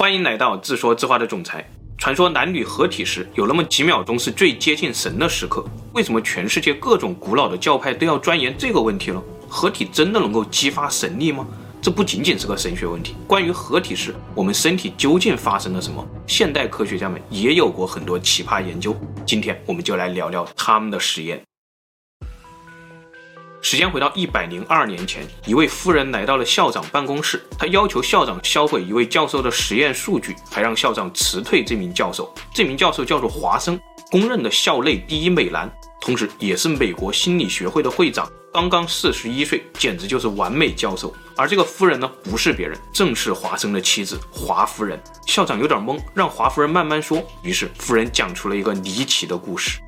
欢迎来到自说自话的总裁。传说男女合体时有那么几秒钟是最接近神的时刻，为什么全世界各种古老的教派都要钻研这个问题呢？合体真的能够激发神力吗？这不仅仅是个神学问题。关于合体时我们身体究竟发生了什么，现代科学家们也有过很多奇葩研究。今天我们就来聊聊他们的实验。时间回到一百零二年前，一位夫人来到了校长办公室，她要求校长销毁一位教授的实验数据，还让校长辞退这名教授。这名教授叫做华生，公认的校内第一美男，同时也是美国心理学会的会长，刚刚四十一岁，简直就是完美教授。而这个夫人呢，不是别人，正是华生的妻子华夫人。校长有点懵，让华夫人慢慢说。于是夫人讲出了一个离奇的故事。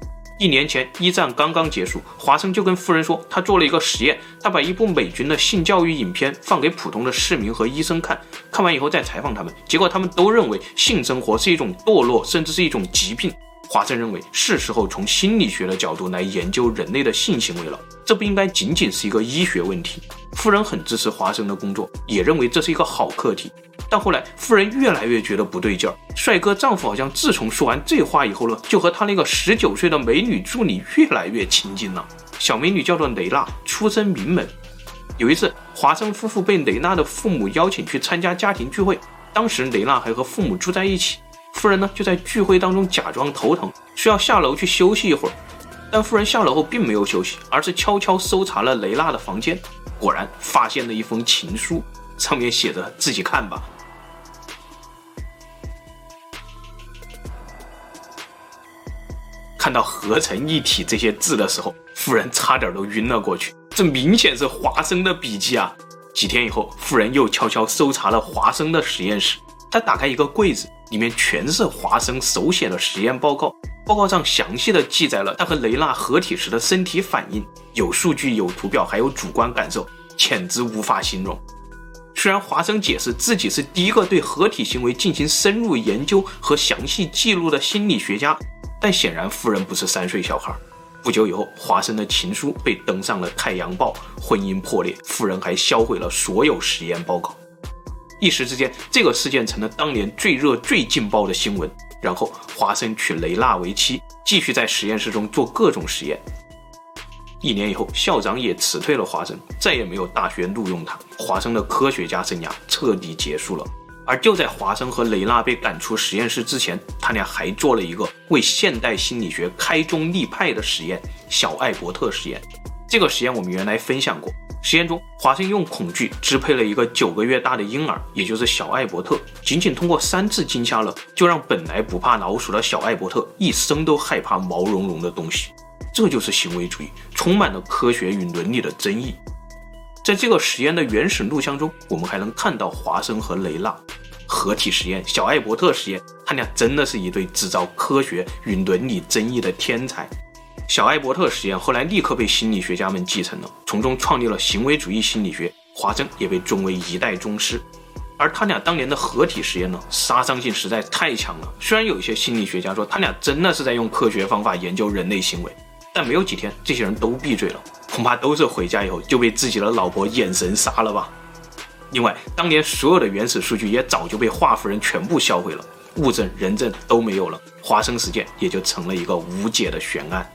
一年前，一战刚刚结束，华生就跟夫人说，他做了一个实验，他把一部美军的性教育影片放给普通的市民和医生看，看完以后再采访他们，结果他们都认为性生活是一种堕落，甚至是一种疾病。华生认为是时候从心理学的角度来研究人类的性行为了，这不应该仅仅是一个医学问题。夫人很支持华生的工作，也认为这是一个好课题。但后来，夫人越来越觉得不对劲儿。帅哥丈夫好像自从说完这话以后呢，就和他那个十九岁的美女助理越来越亲近了。小美女叫做雷娜，出身名门。有一次，华生夫妇被雷娜的父母邀请去参加家庭聚会，当时雷娜还和父母住在一起。夫人呢，就在聚会当中假装头疼，需要下楼去休息一会儿。但夫人下楼后并没有休息，而是悄悄搜查了雷娜的房间，果然发现了一封情书，上面写着：“自己看吧。”看到“合成一体”这些字的时候，夫人差点都晕了过去。这明显是华生的笔迹啊！几天以后，夫人又悄悄搜查了华生的实验室。她打开一个柜子，里面全是华生手写的实验报告。报告上详细的记载了他和雷娜合体时的身体反应，有数据、有图表，还有主观感受，简直无法形容。虽然华生解释自己是第一个对合体行为进行深入研究和详细记录的心理学家。但显然夫人不是三岁小孩。不久以后，华生的情书被登上了《太阳报》，婚姻破裂，夫人还销毁了所有实验报告。一时之间，这个事件成了当年最热、最劲爆的新闻。然后，华生娶雷娜为妻，继续在实验室中做各种实验。一年以后，校长也辞退了华生，再也没有大学录用他。华生的科学家生涯彻底结束了。而就在华生和雷娜被赶出实验室之前，他俩还做了一个为现代心理学开宗立派的实验——小艾伯特实验。这个实验我们原来分享过。实验中，华生用恐惧支配了一个九个月大的婴儿，也就是小艾伯特。仅仅通过三次惊吓了，就让本来不怕老鼠的小艾伯特一生都害怕毛茸茸的东西。这就是行为主义，充满了科学与伦理的争议。在这个实验的原始录像中，我们还能看到华生和雷娜合体实验、小艾伯特实验，他俩真的是一对制造科学与伦理争议的天才。小艾伯特实验后来立刻被心理学家们继承了，从中创立了行为主义心理学。华生也被尊为一代宗师。而他俩当年的合体实验呢，杀伤性实在太强了。虽然有一些心理学家说他俩真的是在用科学方法研究人类行为，但没有几天，这些人都闭嘴了。恐怕都是回家以后就被自己的老婆眼神杀了吧。另外，当年所有的原始数据也早就被华夫人全部销毁了，物证、人证都没有了，华生事件也就成了一个无解的悬案。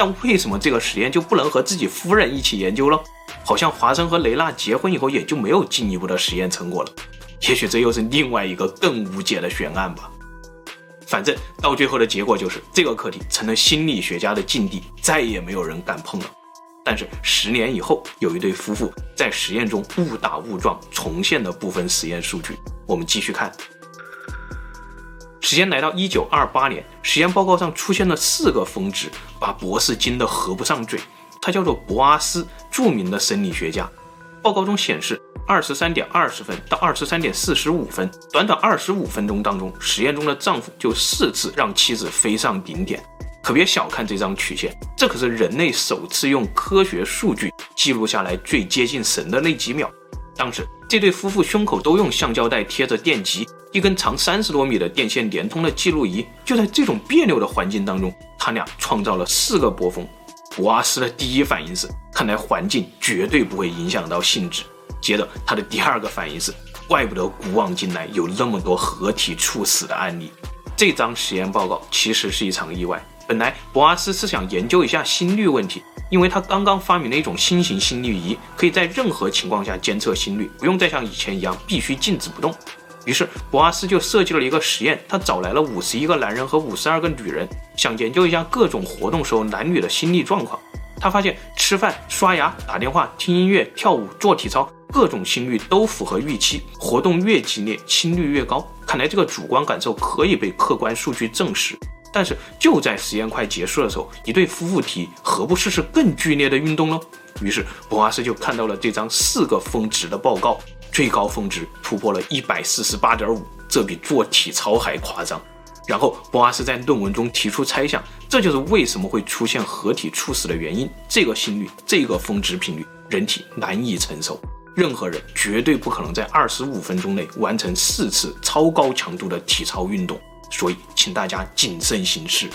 但为什么这个实验就不能和自己夫人一起研究了？好像华生和雷娜结婚以后也就没有进一步的实验成果了。也许这又是另外一个更无解的悬案吧。反正到最后的结果就是，这个课题成了心理学家的禁地，再也没有人敢碰了。但是十年以后，有一对夫妇在实验中误打误撞重现了部分实验数据。我们继续看，时间来到一九二八年，实验报告上出现了四个峰值，把博士惊得合不上嘴。他叫做博阿斯，著名的生理学家。报告中显示，二十三点二十分到二十三点四十五分，短短二十五分钟当中，实验中的丈夫就四次让妻子飞上顶点。可别小看这张曲线，这可是人类首次用科学数据记录下来最接近神的那几秒。当时，这对夫妇胸口都用橡胶带贴着电极，一根长三十多米的电线连通了记录仪。就在这种别扭的环境当中，他俩创造了四个波峰。博阿斯的第一反应是，看来环境绝对不会影响到性质。接着，他的第二个反应是，怪不得古往今来有那么多合体猝死的案例。这张实验报告其实是一场意外。本来博阿斯是想研究一下心率问题，因为他刚刚发明了一种新型心率仪，可以在任何情况下监测心率，不用再像以前一样必须静止不动。于是博阿斯就设计了一个实验，他找来了五十一个男人和五十二个女人，想研究一下各种活动时候男女的心理状况。他发现吃饭、刷牙、打电话、听音乐、跳舞、做体操，各种心率都符合预期，活动越激烈，心率越高。看来这个主观感受可以被客观数据证实。但是就在实验快结束的时候，一对夫妇提何不试试更剧烈的运动呢？于是博阿斯就看到了这张四个峰值的报告，最高峰值突破了一百四十八点五，这比做体操还夸张。然后博阿斯在论文中提出猜想，这就是为什么会出现合体猝死的原因。这个心率，这个峰值频率，人体难以承受，任何人绝对不可能在二十五分钟内完成四次超高强度的体操运动。所以，请大家谨慎行事。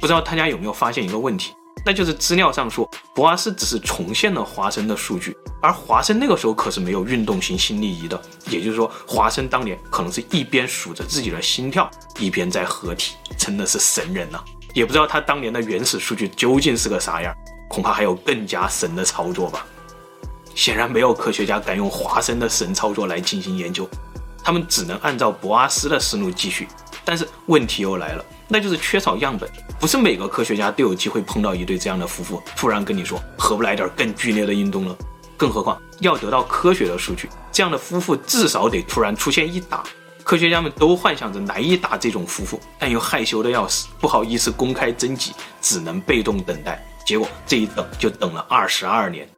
不知道大家有没有发现一个问题？那就是资料上说，博阿斯只是重现了华生的数据，而华生那个时候可是没有运动型心率仪的，也就是说，华生当年可能是一边数着自己的心跳，一边在合体，真的是神人呐、也不知道他当年的原始数据究竟是个啥样，恐怕还有更加神的操作吧。显然，没有科学家敢用华生的神操作来进行研究，他们只能按照博阿斯的思路继续。但是问题又来了。那就是缺少样本，不是每个科学家都有机会碰到一对这样的夫妇，突然跟你说何不来点更剧烈的运动了？更何况要得到科学的数据，这样的夫妇至少得突然出现一打。科学家们都幻想着来一打这种夫妇，但又害羞的要死，不好意思公开征集，只能被动等待。结果这一等就等了二十二年。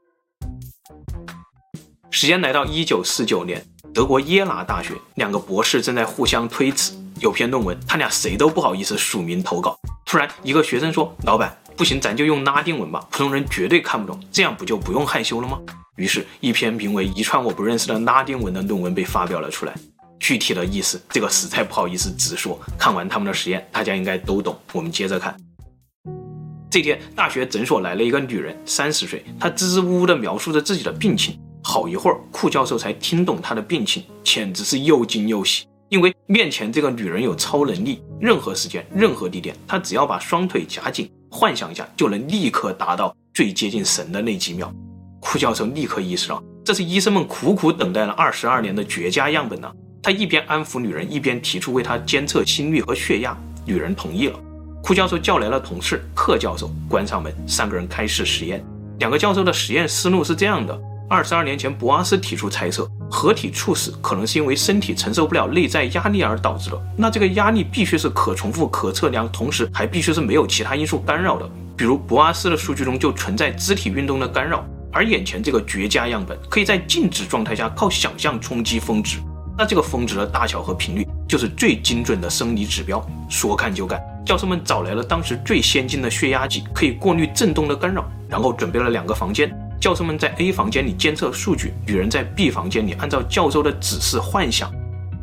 时间来到一九四九年，德国耶拿大学两个博士正在互相推辞。有篇论文，他俩谁都不好意思署名投稿。突然，一个学生说：“老板，不行，咱就用拉丁文吧，普通人绝对看不懂，这样不就不用害羞了吗？”于是，一篇名为《一串我不认识的拉丁文》的论文被发表了出来。具体的意思，这个实在不好意思直说。看完他们的实验，大家应该都懂。我们接着看。这天，大学诊所来了一个女人，三十岁，她支支吾吾地描述着自己的病情。好一会儿，库教授才听懂她的病情，简直是又惊又喜。因为面前这个女人有超能力，任何时间、任何地点，她只要把双腿夹紧，幻想一下，就能立刻达到最接近神的那几秒。库教授立刻意识到，这是医生们苦苦等待了二十二年的绝佳样本呢。他一边安抚女人，一边提出为她监测心率和血压。女人同意了。库教授叫来了同事克教授，关上门，三个人开始实验。两个教授的实验思路是这样的。二十二年前，博阿斯提出猜测，合体猝死可能是因为身体承受不了内在压力而导致的。那这个压力必须是可重复、可测量，同时还必须是没有其他因素干扰的。比如博阿斯的数据中就存在肢体运动的干扰，而眼前这个绝佳样本可以在静止状态下靠想象冲击峰值。那这个峰值的大小和频率就是最精准的生理指标。说干就干，教授们找来了当时最先进的血压计，可以过滤震动的干扰，然后准备了两个房间。教授们在 A 房间里监测数据，女人在 B 房间里按照教授的指示幻想。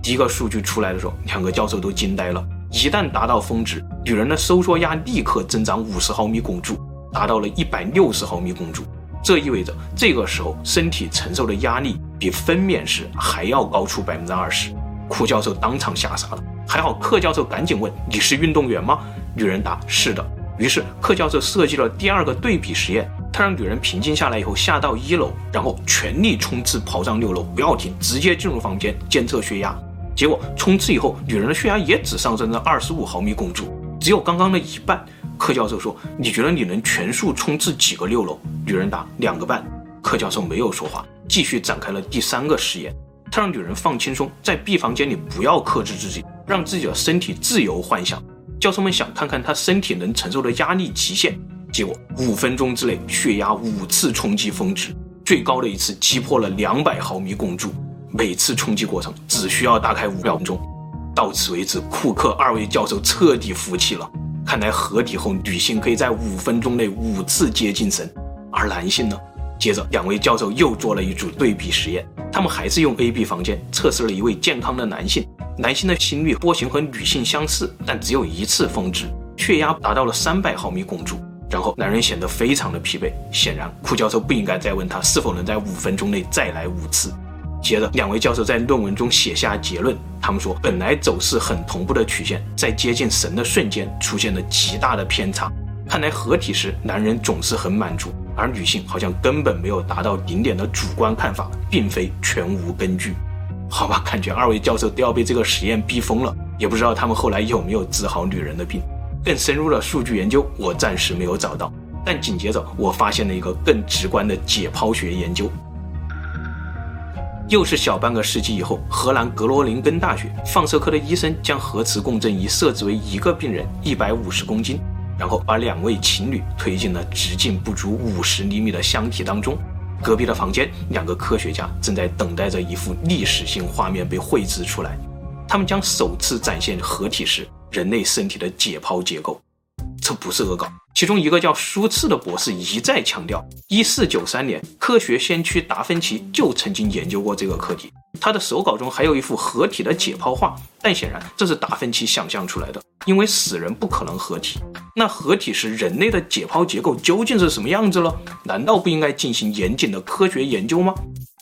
第一个数据出来的时候，两个教授都惊呆了。一旦达到峰值，女人的收缩压立刻增长五十毫米汞柱，达到了一百六十毫米汞柱。这意味着这个时候身体承受的压力比分娩时还要高出百分之二十。库教授当场吓傻了，还好克教授赶紧问：“你是运动员吗？”女人答：“是的。”于是克教授设计了第二个对比实验。他让女人平静下来以后下到一楼，然后全力冲刺跑上六楼，不要停，直接进入房间监测血压。结果冲刺以后，女人的血压也只上升了二十五毫米汞柱，只有刚刚的一半。柯教授说：“你觉得你能全速冲刺几个六楼？”女人答：“两个半。”柯教授没有说话，继续展开了第三个实验。他让女人放轻松，在 B 房间里不要克制自己，让自己的身体自由幻想。教授们想看看她身体能承受的压力极限。结果五分钟之内，血压五次冲击峰值，最高的一次击破了两百毫米汞柱。每次冲击过程只需要大概五秒钟。到此为止，库克二位教授彻底服气了。看来合体后，女性可以在五分钟内五次接近神，而男性呢？接着，两位教授又做了一组对比实验，他们还是用 A、B 房间测试了一位健康的男性，男性的心率波形和女性相似，但只有一次峰值，血压达到了三百毫米汞柱。然后男人显得非常的疲惫，显然库教授不应该再问他是否能在五分钟内再来五次。接着，两位教授在论文中写下结论，他们说，本来走势很同步的曲线，在接近神的瞬间出现了极大的偏差。看来合体时，男人总是很满足，而女性好像根本没有达到顶点的主观看法，并非全无根据。好吧，感觉二位教授都要被这个实验逼疯了，也不知道他们后来有没有治好女人的病。更深入的数据研究，我暂时没有找到。但紧接着，我发现了一个更直观的解剖学研究。又是小半个世纪以后，荷兰格罗宁根大学放射科的医生将核磁共振仪设置为一个病人一百五十公斤。然后把两位情侣推进了直径不足五十厘米的箱体当中，隔壁的房间，两个科学家正在等待着一幅历史性画面被绘制出来。他们将首次展现合体时人类身体的解剖结构。这不是恶搞。其中一个叫舒茨的博士一再强调，一四九三年科学先驱达芬奇就曾经研究过这个课题。他的手稿中还有一幅合体的解剖画，但显然这是达芬奇想象出来的，因为死人不可能合体。那合体时人类的解剖结构究竟是什么样子了？难道不应该进行严谨的科学研究吗？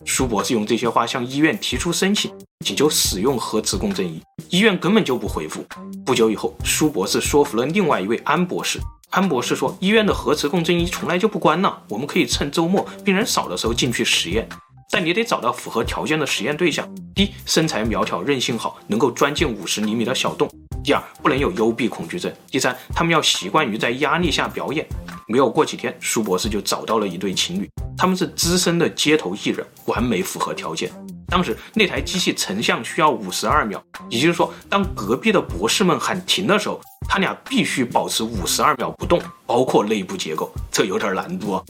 舒博士用这些话向医院提出申请，请求使用核磁共振仪。医院根本就不回复。不久以后，舒博士说服了另外一位安博士。安博士说，医院的核磁共振仪从来就不关呢，我们可以趁周末病人少的时候进去实验。但你得找到符合条件的实验对象：第一，身材苗条、韧性好，能够钻进五十厘米的小洞；第二，不能有幽闭恐惧症；第三，他们要习惯于在压力下表演。没有过几天，舒博士就找到了一对情侣，他们是资深的街头艺人，完美符合条件。当时那台机器成像需要五十二秒，也就是说，当隔壁的博士们喊停的时候，他俩必须保持五十二秒不动，包括内部结构，这有点难度啊。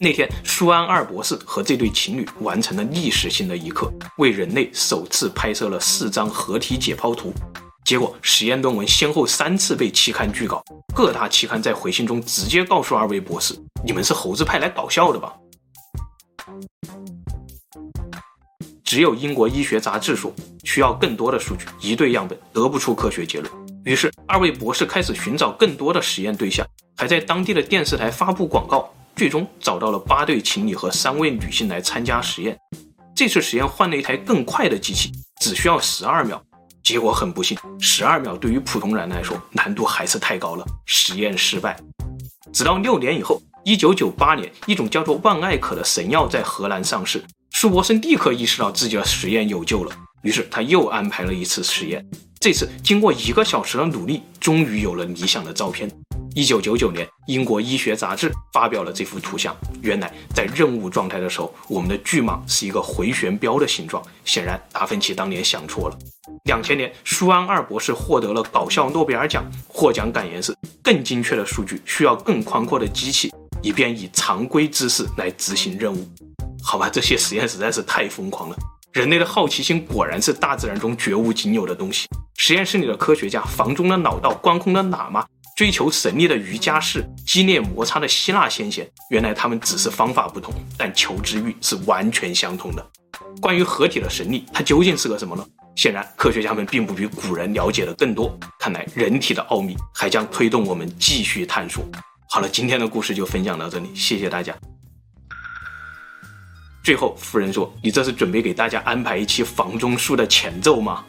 那天，舒安二博士和这对情侣完成了历史性的一刻，为人类首次拍摄了四张合体解剖图。结果，实验论文先后三次被期刊拒稿，各大期刊在回信中直接告诉二位博士：“你们是猴子派来搞笑的吧？”只有英国医学杂志说需要更多的数据，一对样本得不出科学结论。于是，二位博士开始寻找更多的实验对象，还在当地的电视台发布广告。最终找到了八对情侣和三位女性来参加实验。这次实验换了一台更快的机器，只需要十二秒。结果很不幸，十二秒对于普通人来说难度还是太高了，实验失败。直到六年以后，一九九八年，一种叫做万艾可的神药在荷兰上市。舒伯森立刻意识到自己的实验有救了，于是他又安排了一次实验。这次经过一个小时的努力，终于有了理想的照片。一九九九年，英国医学杂志发表了这幅图像。原来，在任务状态的时候，我们的巨蟒是一个回旋镖的形状。显然，达芬奇当年想错了。两千年，舒安二博士获得了搞笑诺贝尔奖，获奖感言是：更精确的数据需要更宽阔的机器，以便以常规姿势来执行任务。好吧，这些实验实在是太疯狂了。人类的好奇心果然是大自然中绝无仅有的东西。实验室里的科学家，房中的老道，关空的喇嘛。追求神力的瑜伽士，激烈摩擦的希腊先贤，原来他们只是方法不同，但求知欲是完全相同的。关于合体的神力，它究竟是个什么呢？显然，科学家们并不比古人了解的更多。看来，人体的奥秘还将推动我们继续探索。好了，今天的故事就分享到这里，谢谢大家。最后，夫人说：“你这是准备给大家安排一期房中术的前奏吗？”